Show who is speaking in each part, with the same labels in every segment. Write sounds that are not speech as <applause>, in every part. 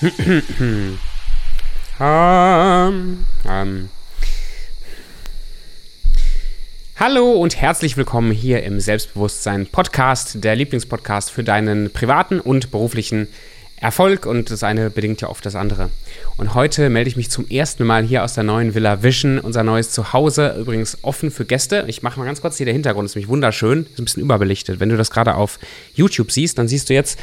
Speaker 1: um, um. Hallo und herzlich willkommen hier im Selbstbewusstsein Podcast, der Lieblingspodcast für deinen privaten und beruflichen Erfolg und das eine bedingt ja oft das andere. Und heute melde ich mich zum ersten Mal hier aus der neuen Villa Vision, unser neues Zuhause, übrigens offen für Gäste. Ich mache mal ganz kurz hier der Hintergrund, ist nämlich wunderschön, ist ein bisschen überbelichtet. Wenn du das gerade auf YouTube siehst, dann siehst du jetzt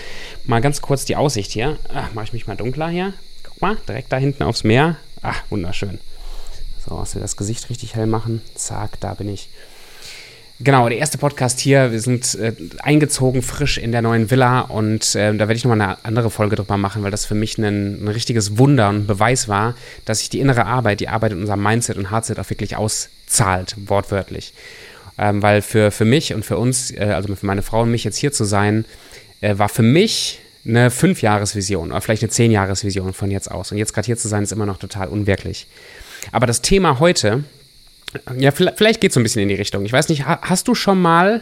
Speaker 1: mal ganz kurz die Aussicht hier. Ach, mache ich mich mal dunkler hier. Guck mal, direkt da hinten aufs Meer. Ach, wunderschön. So, was wir das Gesicht richtig hell machen. Zack, da bin ich. Genau, der erste Podcast hier. Wir sind äh, eingezogen, frisch in der neuen Villa und äh, da werde ich nochmal eine andere Folge drüber machen, weil das für mich ein, ein, richtiges Wunder und ein Beweis war, dass sich die innere Arbeit, die Arbeit in unserem Mindset und Hardset auch wirklich auszahlt, wortwörtlich. Ähm, weil für, für mich und für uns, äh, also für meine Frau und mich jetzt hier zu sein, äh, war für mich eine Fünfjahresvision oder vielleicht eine Zehnjahresvision von jetzt aus. Und jetzt gerade hier zu sein, ist immer noch total unwirklich. Aber das Thema heute, ja, vielleicht geht es so ein bisschen in die Richtung. Ich weiß nicht, hast du schon mal,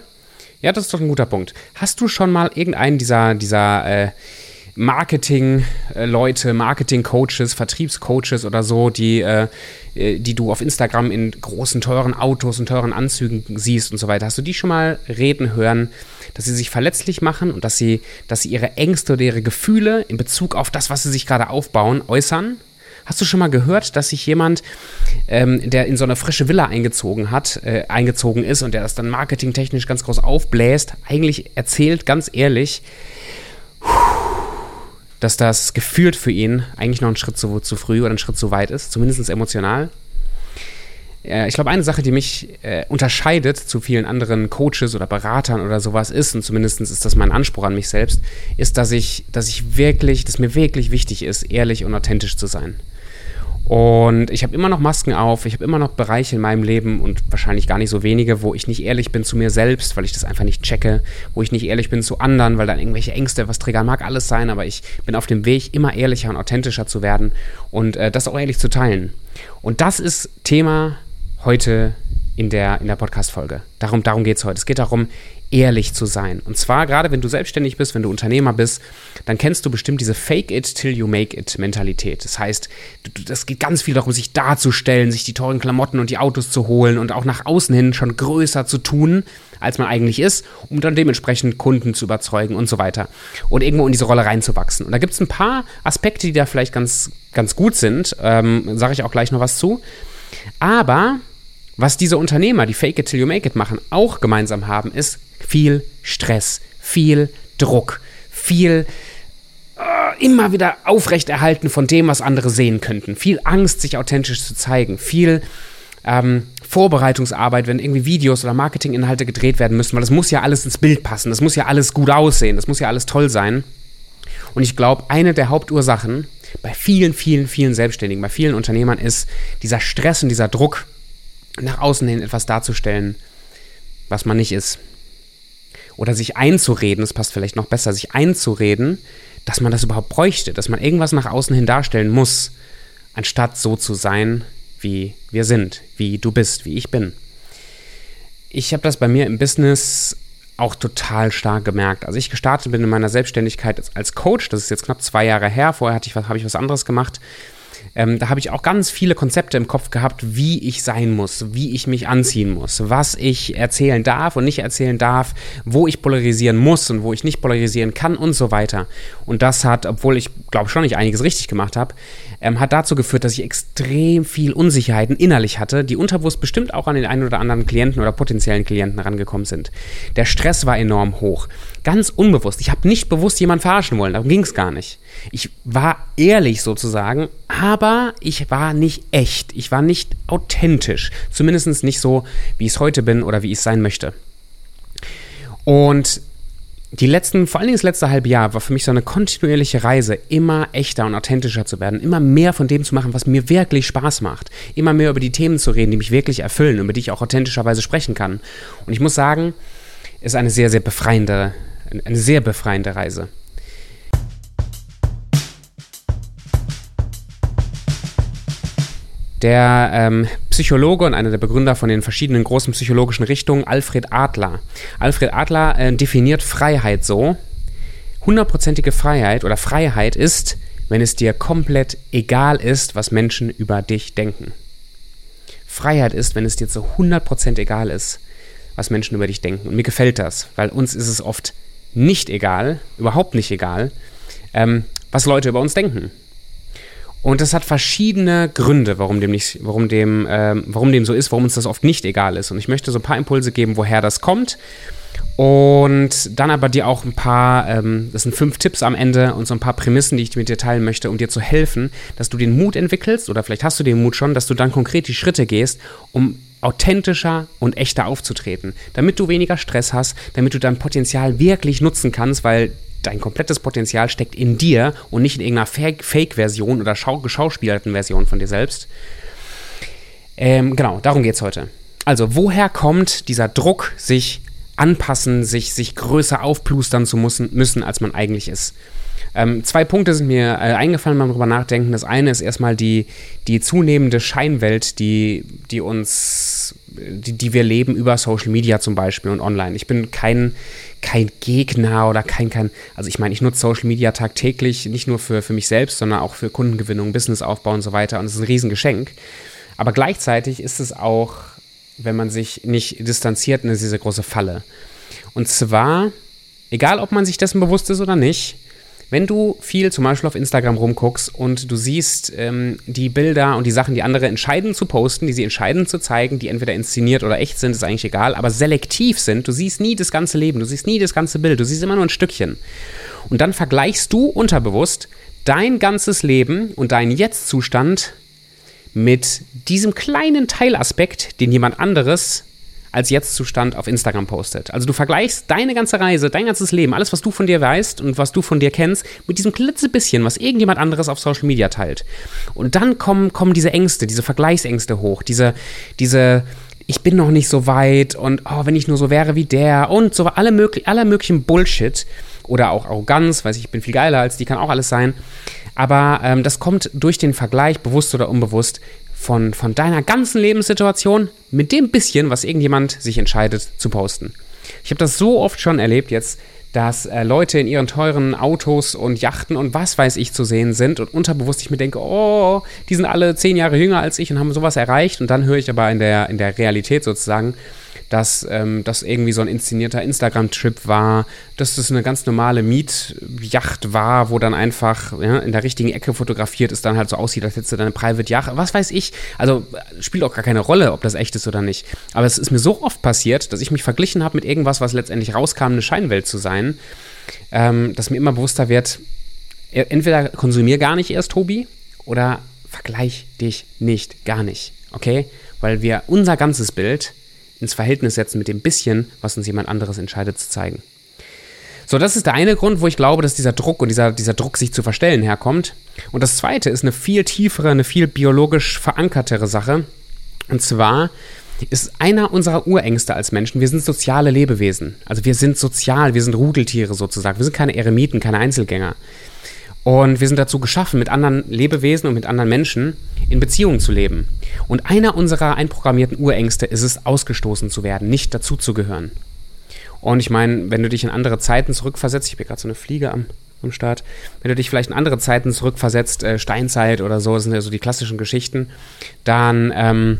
Speaker 1: ja, das ist doch ein guter Punkt. Hast du schon mal irgendeinen dieser, dieser äh, Marketing-Leute, Marketing-Coaches, Vertriebscoaches oder so, die, äh, äh, die du auf Instagram in großen, teuren Autos und teuren Anzügen siehst und so weiter. Hast du die schon mal reden hören, dass sie sich verletzlich machen und dass sie, dass sie ihre Ängste oder ihre Gefühle in Bezug auf das, was sie sich gerade aufbauen, äußern? Hast du schon mal gehört, dass sich jemand, ähm, der in so eine frische Villa eingezogen hat, äh, eingezogen ist und der das dann marketingtechnisch ganz groß aufbläst, eigentlich erzählt, ganz ehrlich, dass das gefühlt für ihn eigentlich noch ein Schritt zu, zu früh oder ein Schritt zu weit ist, zumindest emotional. Ich glaube, eine Sache, die mich äh, unterscheidet zu vielen anderen Coaches oder Beratern oder sowas ist, und zumindest ist das mein Anspruch an mich selbst, ist, dass ich, dass ich wirklich, dass mir wirklich wichtig ist, ehrlich und authentisch zu sein. Und ich habe immer noch Masken auf, ich habe immer noch Bereiche in meinem Leben und wahrscheinlich gar nicht so wenige, wo ich nicht ehrlich bin zu mir selbst, weil ich das einfach nicht checke, wo ich nicht ehrlich bin zu anderen, weil dann irgendwelche Ängste was triggern mag, alles sein, aber ich bin auf dem Weg, immer ehrlicher und authentischer zu werden und äh, das auch ehrlich zu teilen. Und das ist Thema heute in der, in der Podcast-Folge. Darum, darum geht es heute. Es geht darum, ehrlich zu sein. Und zwar gerade, wenn du selbstständig bist, wenn du Unternehmer bist, dann kennst du bestimmt diese Fake it till you make it Mentalität. Das heißt, das geht ganz viel darum, sich darzustellen, sich die teuren Klamotten und die Autos zu holen und auch nach außen hin schon größer zu tun, als man eigentlich ist, um dann dementsprechend Kunden zu überzeugen und so weiter. Und irgendwo in diese Rolle reinzuwachsen. Und da gibt es ein paar Aspekte, die da vielleicht ganz, ganz gut sind. Ähm, Sage ich auch gleich noch was zu. Aber was diese Unternehmer, die Fake it till you make it machen, auch gemeinsam haben, ist viel Stress, viel Druck, viel äh, immer wieder aufrechterhalten von dem, was andere sehen könnten, viel Angst, sich authentisch zu zeigen, viel ähm, Vorbereitungsarbeit, wenn irgendwie Videos oder Marketinginhalte gedreht werden müssen, weil das muss ja alles ins Bild passen, das muss ja alles gut aussehen, das muss ja alles toll sein. Und ich glaube, eine der Hauptursachen bei vielen, vielen, vielen Selbstständigen, bei vielen Unternehmern ist dieser Stress und dieser Druck, nach außen hin etwas darzustellen, was man nicht ist. Oder sich einzureden, das passt vielleicht noch besser, sich einzureden, dass man das überhaupt bräuchte, dass man irgendwas nach außen hin darstellen muss, anstatt so zu sein, wie wir sind, wie du bist, wie ich bin. Ich habe das bei mir im Business auch total stark gemerkt. Als ich gestartet bin in meiner Selbstständigkeit als Coach, das ist jetzt knapp zwei Jahre her, vorher ich, habe ich was anderes gemacht, ähm, da habe ich auch ganz viele Konzepte im Kopf gehabt, wie ich sein muss, wie ich mich anziehen muss, was ich erzählen darf und nicht erzählen darf, wo ich polarisieren muss und wo ich nicht polarisieren kann und so weiter. Und das hat, obwohl ich glaube schon nicht einiges richtig gemacht habe, ähm, hat dazu geführt, dass ich extrem viel Unsicherheiten innerlich hatte, die unterbewusst bestimmt auch an den einen oder anderen Klienten oder potenziellen Klienten rangekommen sind. Der Stress war enorm hoch. Ganz unbewusst. Ich habe nicht bewusst jemanden verarschen wollen, darum ging es gar nicht. Ich war ehrlich sozusagen, aber ich war nicht echt. Ich war nicht authentisch. Zumindest nicht so, wie ich es heute bin oder wie ich es sein möchte. Und die letzten, vor allen Dingen das letzte halbe Jahr, war für mich so eine kontinuierliche Reise, immer echter und authentischer zu werden, immer mehr von dem zu machen, was mir wirklich Spaß macht, immer mehr über die Themen zu reden, die mich wirklich erfüllen, über die ich auch authentischerweise sprechen kann. Und ich muss sagen, ist eine sehr, sehr befreiende, eine sehr befreiende Reise. Der ähm, Psychologe und einer der Begründer von den verschiedenen großen psychologischen Richtungen, Alfred Adler. Alfred Adler äh, definiert Freiheit so: hundertprozentige Freiheit oder Freiheit ist, wenn es dir komplett egal ist, was Menschen über dich denken. Freiheit ist, wenn es dir zu 100% egal ist, was Menschen über dich denken. Und mir gefällt das, weil uns ist es oft nicht egal, überhaupt nicht egal, ähm, was Leute über uns denken. Und das hat verschiedene Gründe, warum dem, nicht, warum, dem, ähm, warum dem so ist, warum uns das oft nicht egal ist. Und ich möchte so ein paar Impulse geben, woher das kommt. Und dann aber dir auch ein paar, ähm, das sind fünf Tipps am Ende und so ein paar Prämissen, die ich mit dir teilen möchte, um dir zu helfen, dass du den Mut entwickelst, oder vielleicht hast du den Mut schon, dass du dann konkret die Schritte gehst, um authentischer und echter aufzutreten, damit du weniger Stress hast, damit du dein Potenzial wirklich nutzen kannst, weil dein komplettes Potenzial steckt in dir und nicht in irgendeiner Fake-Version oder geschauspielerten Version von dir selbst. Ähm, genau, darum geht es heute. Also, woher kommt dieser Druck, sich anpassen, sich, sich größer aufplustern zu müssen, müssen, als man eigentlich ist? Ähm, zwei Punkte sind mir äh, eingefallen beim drüber nachdenken. Das eine ist erstmal die, die zunehmende Scheinwelt, die, die uns, die, die wir leben über Social Media zum Beispiel und online. Ich bin kein, kein Gegner oder kein, kein, also ich meine, ich nutze Social Media tagtäglich, nicht nur für, für mich selbst, sondern auch für Kundengewinnung, Businessaufbau und so weiter. Und es ist ein Riesengeschenk. Aber gleichzeitig ist es auch, wenn man sich nicht distanziert, eine sehr, sehr große Falle. Und zwar, egal ob man sich dessen bewusst ist oder nicht, wenn du viel zum Beispiel auf Instagram rumguckst und du siehst ähm, die Bilder und die Sachen, die andere entscheiden zu posten, die sie entscheiden zu zeigen, die entweder inszeniert oder echt sind, ist eigentlich egal, aber selektiv sind, du siehst nie das ganze Leben, du siehst nie das ganze Bild, du siehst immer nur ein Stückchen. Und dann vergleichst du unterbewusst dein ganzes Leben und deinen Jetzt-Zustand mit diesem kleinen Teilaspekt, den jemand anderes als Jetzt-Zustand auf Instagram postet. Also du vergleichst deine ganze Reise, dein ganzes Leben, alles, was du von dir weißt und was du von dir kennst, mit diesem klitzebisschen, was irgendjemand anderes auf Social Media teilt. Und dann kommen, kommen diese Ängste, diese Vergleichsängste hoch, diese, diese, ich bin noch nicht so weit und oh, wenn ich nur so wäre wie der und so alle möglich, aller möglichen Bullshit oder auch Arroganz, weiß ich, ich bin viel geiler als die, kann auch alles sein. Aber ähm, das kommt durch den Vergleich, bewusst oder unbewusst, von, von deiner ganzen Lebenssituation mit dem bisschen, was irgendjemand sich entscheidet zu posten. Ich habe das so oft schon erlebt jetzt, dass äh, Leute in ihren teuren Autos und Yachten und was weiß ich zu sehen sind und unterbewusst ich mir denke, oh, die sind alle zehn Jahre jünger als ich und haben sowas erreicht und dann höre ich aber in der, in der Realität sozusagen, dass ähm, das irgendwie so ein inszenierter Instagram-Trip war, dass das eine ganz normale Mietjacht war, wo dann einfach ja, in der richtigen Ecke fotografiert ist, dann halt so aussieht, als hättest du deine Private Yacht. Was weiß ich. Also spielt auch gar keine Rolle, ob das echt ist oder nicht. Aber es ist mir so oft passiert, dass ich mich verglichen habe mit irgendwas, was letztendlich rauskam, eine Scheinwelt zu sein, ähm, dass mir immer bewusster wird, e, entweder konsumier gar nicht erst, Tobi, oder vergleich dich nicht, gar nicht. Okay? Weil wir unser ganzes Bild ins Verhältnis setzen mit dem bisschen, was uns jemand anderes entscheidet zu zeigen. So, das ist der eine Grund, wo ich glaube, dass dieser Druck und dieser, dieser Druck, sich zu verstellen, herkommt. Und das zweite ist eine viel tiefere, eine viel biologisch verankertere Sache. Und zwar ist einer unserer Urängste als Menschen, wir sind soziale Lebewesen. Also wir sind sozial, wir sind Rudeltiere sozusagen. Wir sind keine Eremiten, keine Einzelgänger. Und wir sind dazu geschaffen, mit anderen Lebewesen und mit anderen Menschen in Beziehungen zu leben. Und einer unserer einprogrammierten Urängste ist es, ausgestoßen zu werden, nicht dazuzugehören. Und ich meine, wenn du dich in andere Zeiten zurückversetzt, ich habe gerade so eine Fliege am, am Start, wenn du dich vielleicht in andere Zeiten zurückversetzt, äh, Steinzeit oder so, das sind ja so die klassischen Geschichten, dann ähm,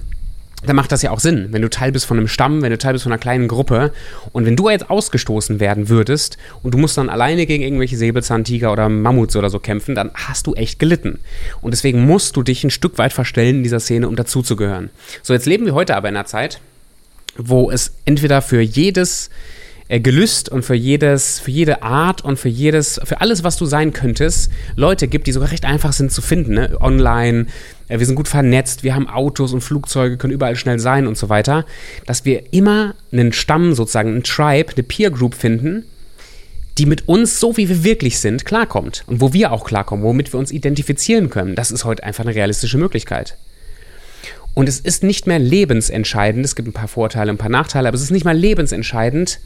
Speaker 1: dann macht das ja auch Sinn, wenn du Teil bist von einem Stamm, wenn du Teil bist von einer kleinen Gruppe und wenn du jetzt ausgestoßen werden würdest und du musst dann alleine gegen irgendwelche Säbelzahntiger oder Mammuts oder so kämpfen, dann hast du echt gelitten. Und deswegen musst du dich ein Stück weit verstellen in dieser Szene, um dazuzugehören. So, jetzt leben wir heute aber in einer Zeit, wo es entweder für jedes äh, Gelüst und für jedes, für jede Art und für jedes, für alles, was du sein könntest, Leute gibt, die sogar recht einfach sind zu finden, ne? online. Äh, wir sind gut vernetzt, wir haben Autos und Flugzeuge, können überall schnell sein und so weiter, dass wir immer einen Stamm sozusagen, einen Tribe, eine Peer Group finden, die mit uns, so wie wir wirklich sind, klarkommt. Und wo wir auch klarkommen, womit wir uns identifizieren können. Das ist heute einfach eine realistische Möglichkeit. Und es ist nicht mehr lebensentscheidend, es gibt ein paar Vorteile, ein paar Nachteile, aber es ist nicht mehr lebensentscheidend,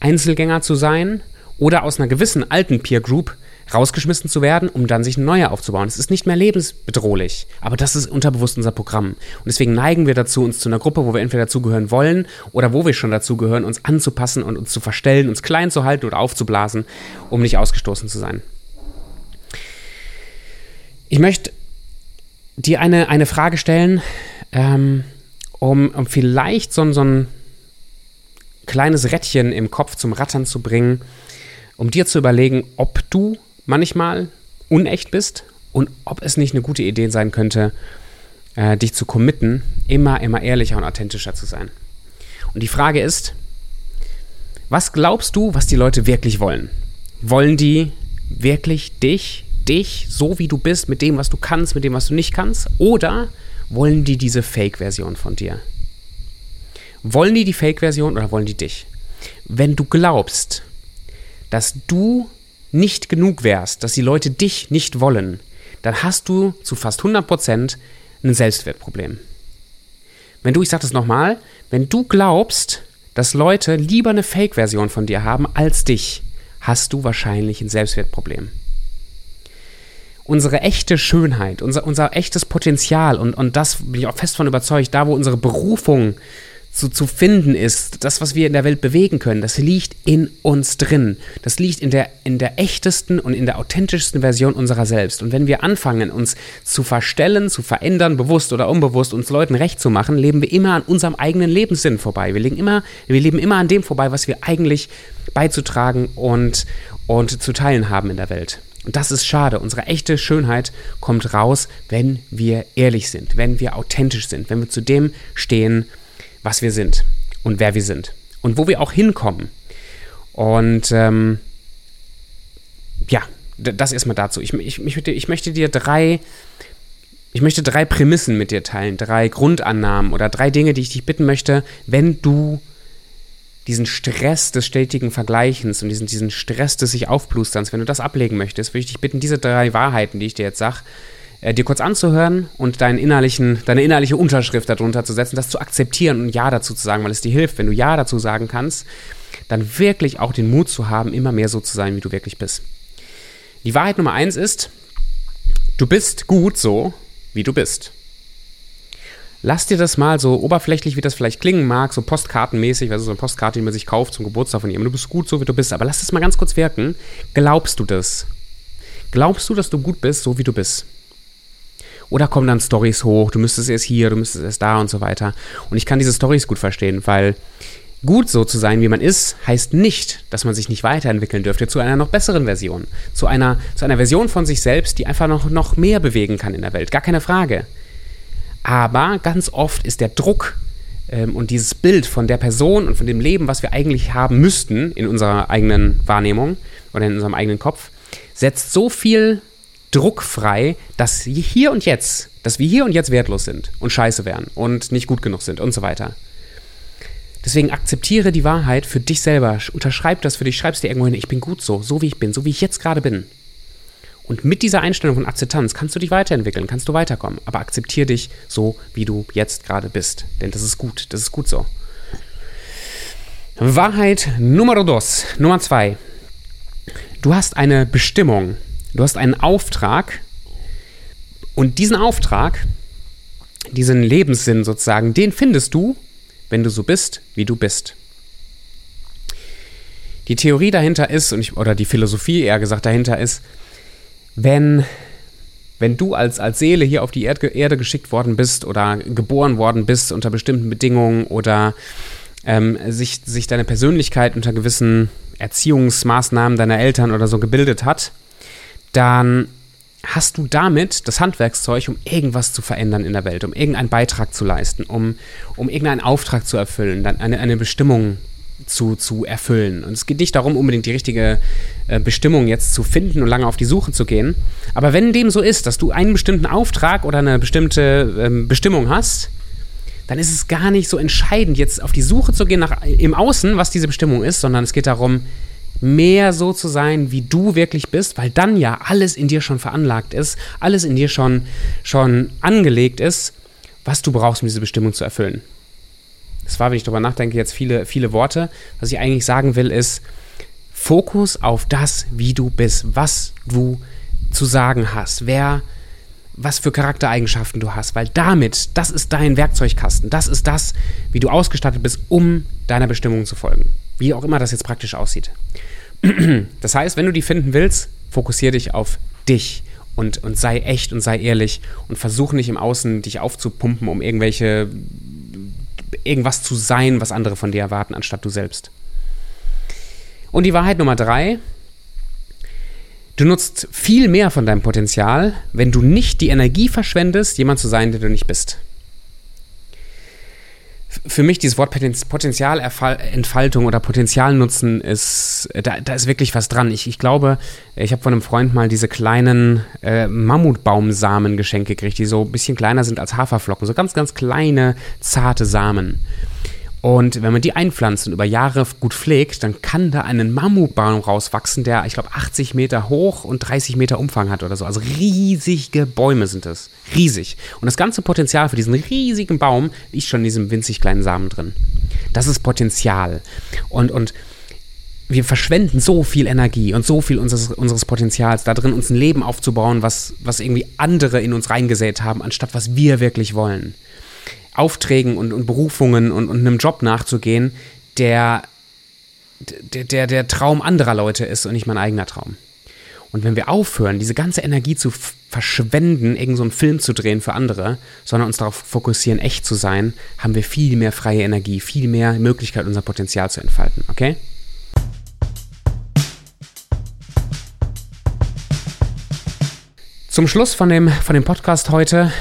Speaker 1: Einzelgänger zu sein oder aus einer gewissen alten Peer Group rausgeschmissen zu werden, um dann sich eine neue aufzubauen. Es ist nicht mehr lebensbedrohlich, aber das ist unterbewusst unser Programm. Und deswegen neigen wir dazu, uns zu einer Gruppe, wo wir entweder dazugehören wollen oder wo wir schon dazugehören, uns anzupassen und uns zu verstellen, uns klein zu halten oder aufzublasen, um nicht ausgestoßen zu sein. Ich möchte dir eine, eine Frage stellen, ähm, um, um vielleicht so, so ein kleines Rädchen im Kopf zum Rattern zu bringen, um dir zu überlegen, ob du manchmal unecht bist und ob es nicht eine gute Idee sein könnte, äh, dich zu committen, immer, immer ehrlicher und authentischer zu sein. Und die Frage ist, was glaubst du, was die Leute wirklich wollen? Wollen die wirklich dich, dich, so wie du bist, mit dem, was du kannst, mit dem, was du nicht kannst? Oder wollen die diese Fake-Version von dir? Wollen die die Fake-Version oder wollen die dich? Wenn du glaubst, dass du nicht genug wärst, dass die Leute dich nicht wollen, dann hast du zu fast 100% ein Selbstwertproblem. Wenn du, ich sage das nochmal, wenn du glaubst, dass Leute lieber eine Fake-Version von dir haben als dich, hast du wahrscheinlich ein Selbstwertproblem. Unsere echte Schönheit, unser, unser echtes Potenzial und, und das bin ich auch fest von überzeugt, da wo unsere Berufung zu, zu finden ist, das, was wir in der Welt bewegen können, das liegt in uns drin. Das liegt in der, in der echtesten und in der authentischsten Version unserer selbst. Und wenn wir anfangen, uns zu verstellen, zu verändern, bewusst oder unbewusst, uns Leuten recht zu machen, leben wir immer an unserem eigenen Lebenssinn vorbei. Wir leben immer, wir leben immer an dem vorbei, was wir eigentlich beizutragen und, und zu teilen haben in der Welt. Und das ist schade. Unsere echte Schönheit kommt raus, wenn wir ehrlich sind, wenn wir authentisch sind, wenn wir zu dem stehen, was wir sind und wer wir sind und wo wir auch hinkommen. Und ähm, ja, das erstmal dazu. Ich, ich, ich, ich möchte dir drei, ich möchte drei Prämissen mit dir teilen, drei Grundannahmen oder drei Dinge, die ich dich bitten möchte, wenn du diesen Stress des stetigen Vergleichens und diesen, diesen Stress des sich aufblusterns, wenn du das ablegen möchtest, würde ich dich bitten, diese drei Wahrheiten, die ich dir jetzt sage, äh, dir kurz anzuhören und deinen innerlichen, deine innerliche Unterschrift darunter zu setzen, das zu akzeptieren und Ja dazu zu sagen, weil es dir hilft, wenn du Ja dazu sagen kannst, dann wirklich auch den Mut zu haben, immer mehr so zu sein, wie du wirklich bist. Die Wahrheit Nummer eins ist, du bist gut so, wie du bist. Lass dir das mal so oberflächlich, wie das vielleicht klingen mag, so postkartenmäßig, also so eine Postkarte, die man sich kauft zum Geburtstag von jemandem. Du bist gut so, wie du bist. Aber lass das mal ganz kurz wirken. Glaubst du das? Glaubst du, dass du gut bist, so wie du bist? Oder kommen dann Stories hoch, du müsstest erst hier, du müsstest erst da und so weiter. Und ich kann diese Stories gut verstehen, weil gut so zu sein, wie man ist, heißt nicht, dass man sich nicht weiterentwickeln dürfte zu einer noch besseren Version. Zu einer, zu einer Version von sich selbst, die einfach noch, noch mehr bewegen kann in der Welt. Gar keine Frage. Aber ganz oft ist der Druck ähm, und dieses Bild von der Person und von dem Leben, was wir eigentlich haben müssten in unserer eigenen Wahrnehmung oder in unserem eigenen Kopf, setzt so viel druckfrei, dass hier und jetzt, dass wir hier und jetzt wertlos sind und scheiße wären und nicht gut genug sind und so weiter. Deswegen akzeptiere die Wahrheit für dich selber, unterschreib das für dich, schreib es dir irgendwo hin, ich bin gut so, so wie ich bin, so wie ich jetzt gerade bin. Und mit dieser Einstellung von Akzeptanz kannst du dich weiterentwickeln, kannst du weiterkommen. Aber akzeptiere dich so, wie du jetzt gerade bist. Denn das ist gut, das ist gut so. Wahrheit Nummer dos, Nummer zwei. Du hast eine Bestimmung. Du hast einen Auftrag und diesen Auftrag, diesen Lebenssinn sozusagen, den findest du, wenn du so bist, wie du bist. Die Theorie dahinter ist, ich, oder die Philosophie eher gesagt dahinter ist, wenn, wenn du als, als Seele hier auf die Erd Erde geschickt worden bist oder geboren worden bist unter bestimmten Bedingungen oder ähm, sich, sich deine Persönlichkeit unter gewissen Erziehungsmaßnahmen deiner Eltern oder so gebildet hat, dann hast du damit das Handwerkszeug, um irgendwas zu verändern in der Welt, um irgendeinen Beitrag zu leisten, um, um irgendeinen Auftrag zu erfüllen, dann eine, eine Bestimmung zu, zu erfüllen. Und es geht nicht darum, unbedingt die richtige äh, Bestimmung jetzt zu finden und lange auf die Suche zu gehen. Aber wenn dem so ist, dass du einen bestimmten Auftrag oder eine bestimmte ähm, Bestimmung hast, dann ist es gar nicht so entscheidend, jetzt auf die Suche zu gehen nach im Außen, was diese Bestimmung ist, sondern es geht darum, mehr so zu sein, wie du wirklich bist, weil dann ja alles in dir schon veranlagt ist, alles in dir schon, schon angelegt ist, was du brauchst, um diese Bestimmung zu erfüllen. Das war, wenn ich darüber nachdenke, jetzt viele, viele Worte. Was ich eigentlich sagen will, ist Fokus auf das, wie du bist, was du zu sagen hast, wer, was für Charaktereigenschaften du hast, weil damit, das ist dein Werkzeugkasten, das ist das, wie du ausgestattet bist, um deiner Bestimmung zu folgen. Wie auch immer das jetzt praktisch aussieht. <clears throat> Das heißt, wenn du die finden willst, fokussiere dich auf dich und, und sei echt und sei ehrlich und versuch nicht im Außen dich aufzupumpen, um irgendwelche irgendwas zu sein, was andere von dir erwarten, anstatt du selbst. Und die Wahrheit Nummer drei, du nutzt viel mehr von deinem Potenzial, wenn du nicht die Energie verschwendest, jemand zu sein, der du nicht bist für mich dieses Wort Potenzialentfaltung oder Potenzialnutzen ist, da, da ist wirklich was dran. Ich, ich glaube, ich habe von einem Freund mal diese kleinen äh, Mammutbaumsamen geschenkt gekriegt, die so ein bisschen kleiner sind als Haferflocken, so ganz, ganz kleine, zarte Samen. Und wenn man die einpflanzt und über Jahre gut pflegt, dann kann da ein Mammutbaum rauswachsen, der, ich glaube, 80 Meter hoch und 30 Meter Umfang hat oder so. Also riesige Bäume sind das. Riesig. Und das ganze Potenzial für diesen riesigen Baum liegt schon in diesem winzig kleinen Samen drin. Das ist Potenzial. Und, und wir verschwenden so viel Energie und so viel unseres, unseres Potenzials da drin, uns ein Leben aufzubauen, was, was irgendwie andere in uns reingesät haben, anstatt was wir wirklich wollen. Aufträgen und, und Berufungen und, und einem Job nachzugehen, der, der, der, der Traum anderer Leute ist und nicht mein eigener Traum. Und wenn wir aufhören, diese ganze Energie zu verschwenden, irgendeinen so Film zu drehen für andere, sondern uns darauf fokussieren, echt zu sein, haben wir viel mehr freie Energie, viel mehr Möglichkeit, unser Potenzial zu entfalten. Okay? Zum Schluss von dem, von dem Podcast heute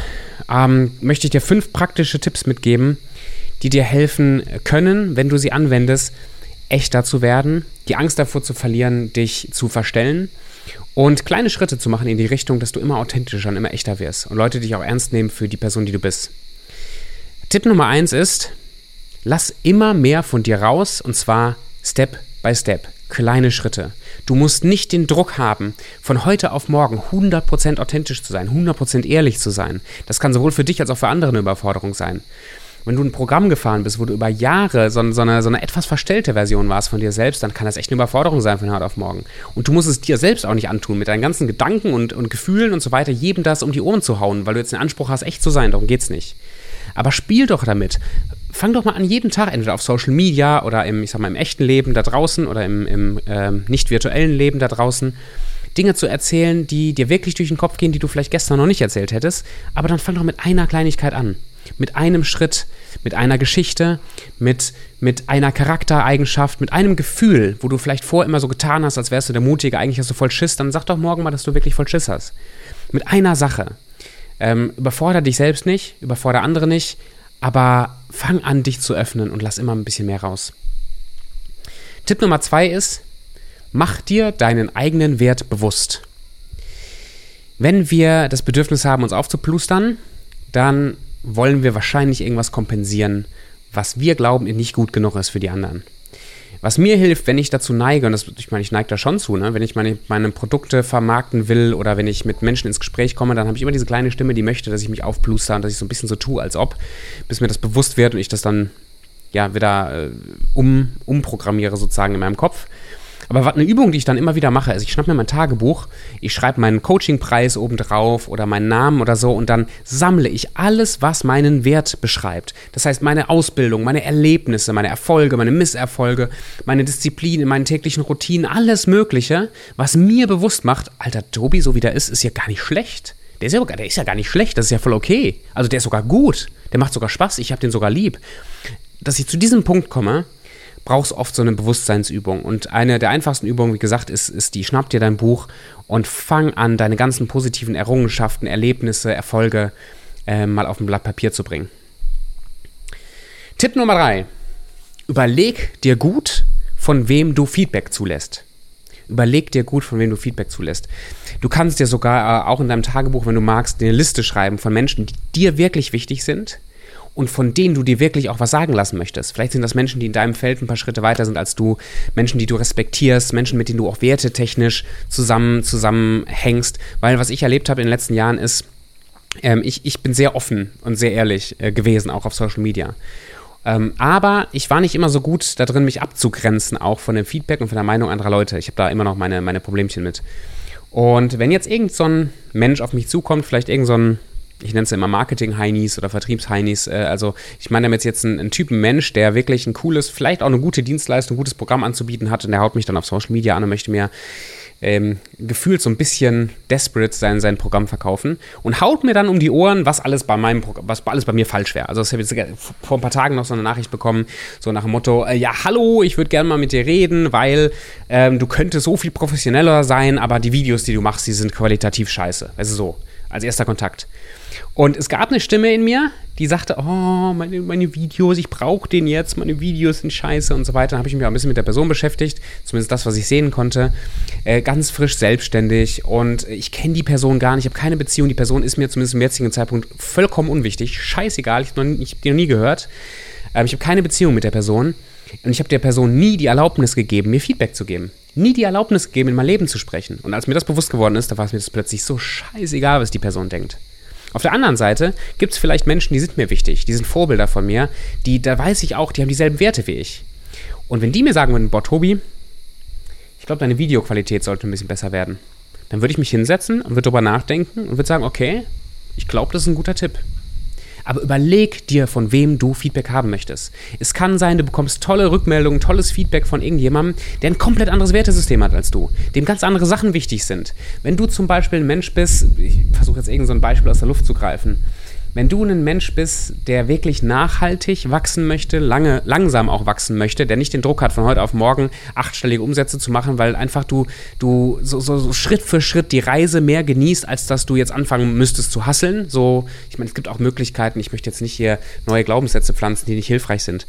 Speaker 1: ähm, möchte ich dir fünf praktische Tipps mitgeben, die dir helfen können, wenn du sie anwendest, echter zu werden, die Angst davor zu verlieren, dich zu verstellen und kleine Schritte zu machen in die Richtung, dass du immer authentischer und immer echter wirst und Leute dich auch ernst nehmen für die Person, die du bist. Tipp Nummer eins ist, lass immer mehr von dir raus und zwar Step by Step kleine Schritte. Du musst nicht den Druck haben, von heute auf morgen 100% authentisch zu sein, 100% ehrlich zu sein. Das kann sowohl für dich als auch für andere eine Überforderung sein. Wenn du ein Programm gefahren bist, wo du über Jahre so, so, eine, so eine etwas verstellte Version warst von dir selbst, dann kann das echt eine Überforderung sein von heute auf morgen. Und du musst es dir selbst auch nicht antun, mit deinen ganzen Gedanken und, und Gefühlen und so weiter, jedem das um die Ohren zu hauen, weil du jetzt den Anspruch hast, echt zu sein. Darum geht's nicht. Aber spiel doch damit fang doch mal an, jeden Tag entweder auf Social Media oder im, ich sag mal, im echten Leben da draußen oder im, im ähm, nicht virtuellen Leben da draußen Dinge zu erzählen, die dir wirklich durch den Kopf gehen, die du vielleicht gestern noch nicht erzählt hättest. Aber dann fang doch mit einer Kleinigkeit an. Mit einem Schritt, mit einer Geschichte, mit, mit einer Charaktereigenschaft, mit einem Gefühl, wo du vielleicht vorher immer so getan hast, als wärst du der Mutige, eigentlich hast du voll Schiss, dann sag doch morgen mal, dass du wirklich voll Schiss hast. Mit einer Sache. Ähm, überfordere dich selbst nicht, überfordere andere nicht, aber fang an, dich zu öffnen und lass immer ein bisschen mehr raus. Tipp Nummer zwei ist, mach dir deinen eigenen Wert bewusst. Wenn wir das Bedürfnis haben, uns aufzuplustern, dann wollen wir wahrscheinlich irgendwas kompensieren, was wir glauben, nicht gut genug ist für die anderen. Was mir hilft, wenn ich dazu neige, und das, ich meine, ich neige da schon zu, ne? wenn ich meine, meine Produkte vermarkten will oder wenn ich mit Menschen ins Gespräch komme, dann habe ich immer diese kleine Stimme, die möchte, dass ich mich aufpluster und dass ich so ein bisschen so tue, als ob, bis mir das bewusst wird und ich das dann ja wieder äh, um, umprogrammiere sozusagen in meinem Kopf. Aber eine Übung, die ich dann immer wieder mache, ist, ich schnappe mir mein Tagebuch, ich schreibe meinen Coachingpreis oben drauf oder meinen Namen oder so und dann sammle ich alles, was meinen Wert beschreibt. Das heißt, meine Ausbildung, meine Erlebnisse, meine Erfolge, meine Misserfolge, meine Disziplin in meinen täglichen Routinen, alles Mögliche, was mir bewusst macht, Alter, Tobi, so wie der ist, ist ja gar nicht schlecht. Der ist ja, der ist ja gar nicht schlecht, das ist ja voll okay. Also der ist sogar gut, der macht sogar Spaß, ich habe den sogar lieb. Dass ich zu diesem Punkt komme, brauchst oft so eine Bewusstseinsübung. Und eine der einfachsten Übungen, wie gesagt, ist, ist die, schnapp dir dein Buch und fang an, deine ganzen positiven Errungenschaften, Erlebnisse, Erfolge äh, mal auf ein Blatt Papier zu bringen. Tipp Nummer drei. Überleg dir gut, von wem du Feedback zulässt. Überleg dir gut, von wem du Feedback zulässt. Du kannst dir sogar äh, auch in deinem Tagebuch, wenn du magst, eine Liste schreiben von Menschen, die dir wirklich wichtig sind und von denen du dir wirklich auch was sagen lassen möchtest. Vielleicht sind das Menschen, die in deinem Feld ein paar Schritte weiter sind als du, Menschen, die du respektierst, Menschen, mit denen du auch wertetechnisch zusammen, zusammenhängst. Weil was ich erlebt habe in den letzten Jahren ist, ähm, ich, ich bin sehr offen und sehr ehrlich äh, gewesen, auch auf Social Media. Ähm, aber ich war nicht immer so gut da drin, mich abzugrenzen, auch von dem Feedback und von der Meinung anderer Leute. Ich habe da immer noch meine, meine Problemchen mit. Und wenn jetzt irgend so ein Mensch auf mich zukommt, vielleicht irgend so ein ich nenne es immer Marketing-Heinis oder Vertriebs-Heinis. Äh, also ich meine damit jetzt einen, einen, Typen Mensch, der wirklich ein cooles, vielleicht auch eine gute Dienstleistung, ein gutes Programm anzubieten hat und der haut mich dann auf Social Media an und möchte mir ähm, gefühlt so ein bisschen desperate sein, sein Programm verkaufen und haut mir dann um die Ohren, was alles bei meinem Programm, was alles bei mir falsch wäre. Also ich habe jetzt vor ein paar Tagen noch so eine Nachricht bekommen, so nach dem Motto, äh, ja, hallo, ich würde gerne mal mit dir reden, weil ähm, du könntest so viel professioneller sein, aber die Videos, die du machst, die sind qualitativ scheiße. Also so, als erster Kontakt. Und es gab eine Stimme in mir, die sagte, oh, meine, meine Videos, ich brauche den jetzt, meine Videos sind scheiße und so weiter. Dann habe ich mich auch ein bisschen mit der Person beschäftigt, zumindest das, was ich sehen konnte. Äh, ganz frisch selbstständig und ich kenne die Person gar nicht, ich habe keine Beziehung. Die Person ist mir zumindest im jetzigen Zeitpunkt vollkommen unwichtig. Scheißegal, ich habe die noch nie gehört. Ähm, ich habe keine Beziehung mit der Person und ich habe der Person nie die Erlaubnis gegeben, mir Feedback zu geben. Nie die Erlaubnis gegeben, in mein Leben zu sprechen. Und als mir das bewusst geworden ist, da war es mir das plötzlich so scheißegal, was die Person denkt. Auf der anderen Seite gibt es vielleicht Menschen, die sind mir wichtig, die sind Vorbilder von mir, die, da weiß ich auch, die haben dieselben Werte wie ich. Und wenn die mir sagen würden, boah, Tobi, ich glaube, deine Videoqualität sollte ein bisschen besser werden, dann würde ich mich hinsetzen und würde darüber nachdenken und würde sagen, okay, ich glaube, das ist ein guter Tipp. Aber überleg dir, von wem du Feedback haben möchtest. Es kann sein, du bekommst tolle Rückmeldungen, tolles Feedback von irgendjemandem, der ein komplett anderes Wertesystem hat als du, dem ganz andere Sachen wichtig sind. Wenn du zum Beispiel ein Mensch bist, ich versuche jetzt irgendein so Beispiel aus der Luft zu greifen, wenn du ein Mensch bist, der wirklich nachhaltig wachsen möchte, lange, langsam auch wachsen möchte, der nicht den Druck hat, von heute auf morgen achtstellige Umsätze zu machen, weil einfach du, du so, so, so Schritt für Schritt die Reise mehr genießt, als dass du jetzt anfangen müsstest zu hasseln. So, ich meine, es gibt auch Möglichkeiten, ich möchte jetzt nicht hier neue Glaubenssätze pflanzen, die nicht hilfreich sind.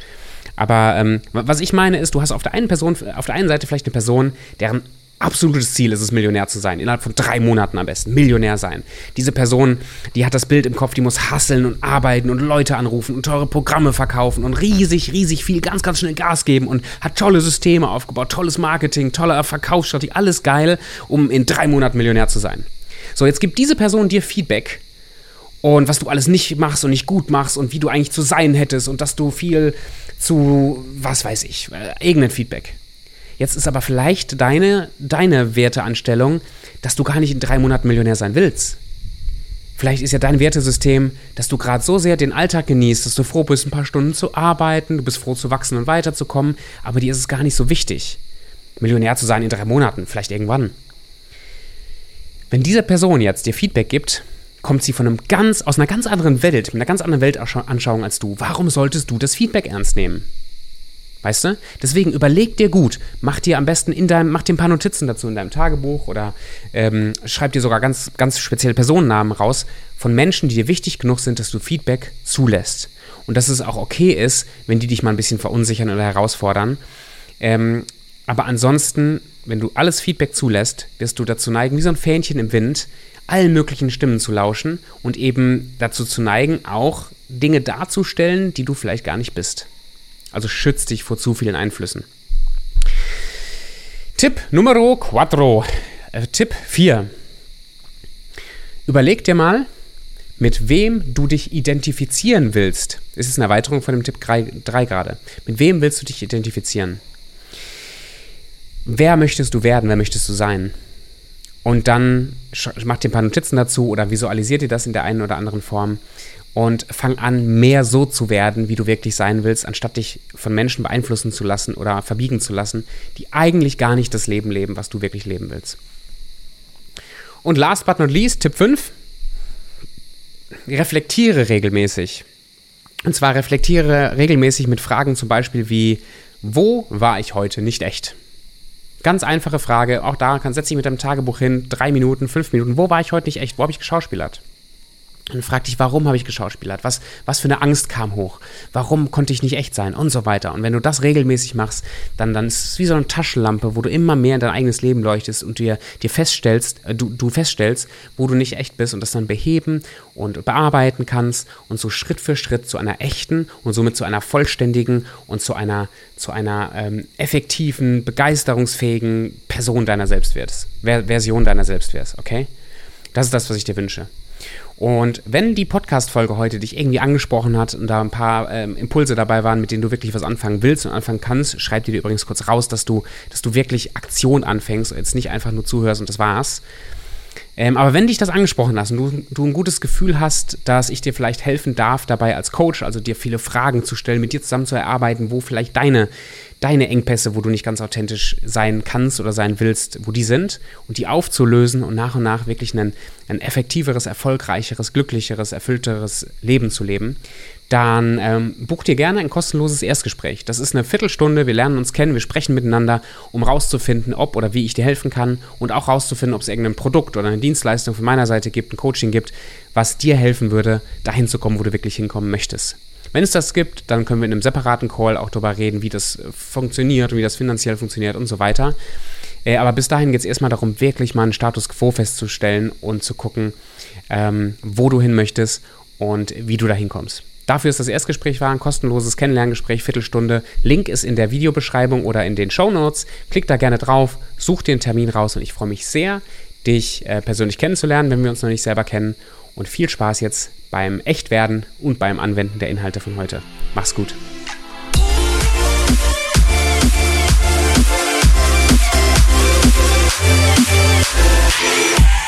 Speaker 1: Aber ähm, was ich meine ist, du hast auf der einen Person, auf der einen Seite vielleicht eine Person, deren absolutes Ziel ist es, Millionär zu sein. Innerhalb von drei Monaten am besten. Millionär sein. Diese Person, die hat das Bild im Kopf, die muss hasseln und arbeiten und Leute anrufen und teure Programme verkaufen und riesig, riesig viel, ganz, ganz schnell Gas geben und hat tolle Systeme aufgebaut, tolles Marketing, tolle Verkaufsstrategie, alles geil, um in drei Monaten Millionär zu sein. So, jetzt gibt diese Person dir Feedback und was du alles nicht machst und nicht gut machst und wie du eigentlich zu sein hättest und dass du viel zu, was weiß ich, äh, irgendein Feedback. Jetzt ist aber vielleicht deine, deine Werteanstellung, dass du gar nicht in drei Monaten Millionär sein willst. Vielleicht ist ja dein Wertesystem, dass du gerade so sehr den Alltag genießt, dass du froh bist, ein paar Stunden zu arbeiten, du bist froh zu wachsen und weiterzukommen, aber dir ist es gar nicht so wichtig, Millionär zu sein in drei Monaten, vielleicht irgendwann. Wenn diese Person jetzt dir Feedback gibt, kommt sie von einem ganz, aus einer ganz anderen Welt, mit einer ganz anderen Weltanschauung als du. Warum solltest du das Feedback ernst nehmen? Weißt du? Deswegen überleg dir gut, mach dir am besten in deinem, mach dir ein paar Notizen dazu in deinem Tagebuch oder ähm, schreib dir sogar ganz, ganz spezielle Personennamen raus von Menschen, die dir wichtig genug sind, dass du Feedback zulässt. Und dass es auch okay ist, wenn die dich mal ein bisschen verunsichern oder herausfordern. Ähm, aber ansonsten, wenn du alles Feedback zulässt, wirst du dazu neigen, wie so ein Fähnchen im Wind, allen möglichen Stimmen zu lauschen und eben dazu zu neigen, auch Dinge darzustellen, die du vielleicht gar nicht bist. Also schützt dich vor zu vielen Einflüssen. Tipp Numero quattro. Äh, Tipp 4. Überleg dir mal, mit wem du dich identifizieren willst. Es ist eine Erweiterung von dem Tipp 3 gerade. Mit wem willst du dich identifizieren? Wer möchtest du werden? Wer möchtest du sein? Und dann mach dir ein paar Notizen dazu oder visualisiert dir das in der einen oder anderen Form und fang an, mehr so zu werden, wie du wirklich sein willst, anstatt dich von Menschen beeinflussen zu lassen oder verbiegen zu lassen, die eigentlich gar nicht das Leben leben, was du wirklich leben willst. Und last but not least, Tipp 5, reflektiere regelmäßig. Und zwar reflektiere regelmäßig mit Fragen zum Beispiel wie, wo war ich heute nicht echt? Ganz einfache Frage, auch da kann setz dich mit deinem Tagebuch hin, drei Minuten, fünf Minuten, wo war ich heute nicht echt? Wo habe ich geschauspielert? Und frag dich, warum habe ich geschauspielert? Was, was für eine Angst kam hoch? Warum konnte ich nicht echt sein? Und so weiter. Und wenn du das regelmäßig machst, dann, dann ist es wie so eine Taschenlampe, wo du immer mehr in dein eigenes Leben leuchtest und dir, dir feststellst, äh, du, du feststellst, wo du nicht echt bist und das dann beheben und bearbeiten kannst und so Schritt für Schritt zu einer echten und somit zu einer vollständigen und zu einer, zu einer ähm, effektiven, begeisterungsfähigen Person deiner selbst wirst. Ver Version deiner selbst wirst, okay? Das ist das, was ich dir wünsche. Und wenn die Podcast-Folge heute dich irgendwie angesprochen hat und da ein paar ähm, Impulse dabei waren, mit denen du wirklich was anfangen willst und anfangen kannst, schreib dir übrigens kurz raus, dass du, dass du wirklich Aktion anfängst und jetzt nicht einfach nur zuhörst und das war's. Ähm, aber wenn dich das angesprochen hast und du, du ein gutes Gefühl hast, dass ich dir vielleicht helfen darf, dabei als Coach, also dir viele Fragen zu stellen, mit dir zusammen zu erarbeiten, wo vielleicht deine, deine Engpässe, wo du nicht ganz authentisch sein kannst oder sein willst, wo die sind und die aufzulösen und nach und nach wirklich ein, ein effektiveres, erfolgreicheres, glücklicheres, erfüllteres Leben zu leben, dann ähm, buch dir gerne ein kostenloses Erstgespräch. Das ist eine Viertelstunde, wir lernen uns kennen, wir sprechen miteinander, um rauszufinden, ob oder wie ich dir helfen kann und auch rauszufinden, ob es irgendein Produkt oder eine Dienstleistung von meiner Seite gibt, ein Coaching gibt, was dir helfen würde, dahin zu kommen, wo du wirklich hinkommen möchtest. Wenn es das gibt, dann können wir in einem separaten Call auch darüber reden, wie das äh, funktioniert und wie das finanziell funktioniert und so weiter. Äh, aber bis dahin geht es erstmal darum, wirklich mal einen Status quo festzustellen und zu gucken, ähm, wo du hin möchtest und wie du dahin kommst. Dafür ist das Erstgespräch war ein kostenloses Kennenlerngespräch, Viertelstunde. Link ist in der Videobeschreibung oder in den Show Notes. Klick da gerne drauf, such einen Termin raus und ich freue mich sehr, dich äh, persönlich kennenzulernen, wenn wir uns noch nicht selber kennen und viel Spaß jetzt beim Echtwerden und beim Anwenden der Inhalte von heute. Mach's gut. Yeah.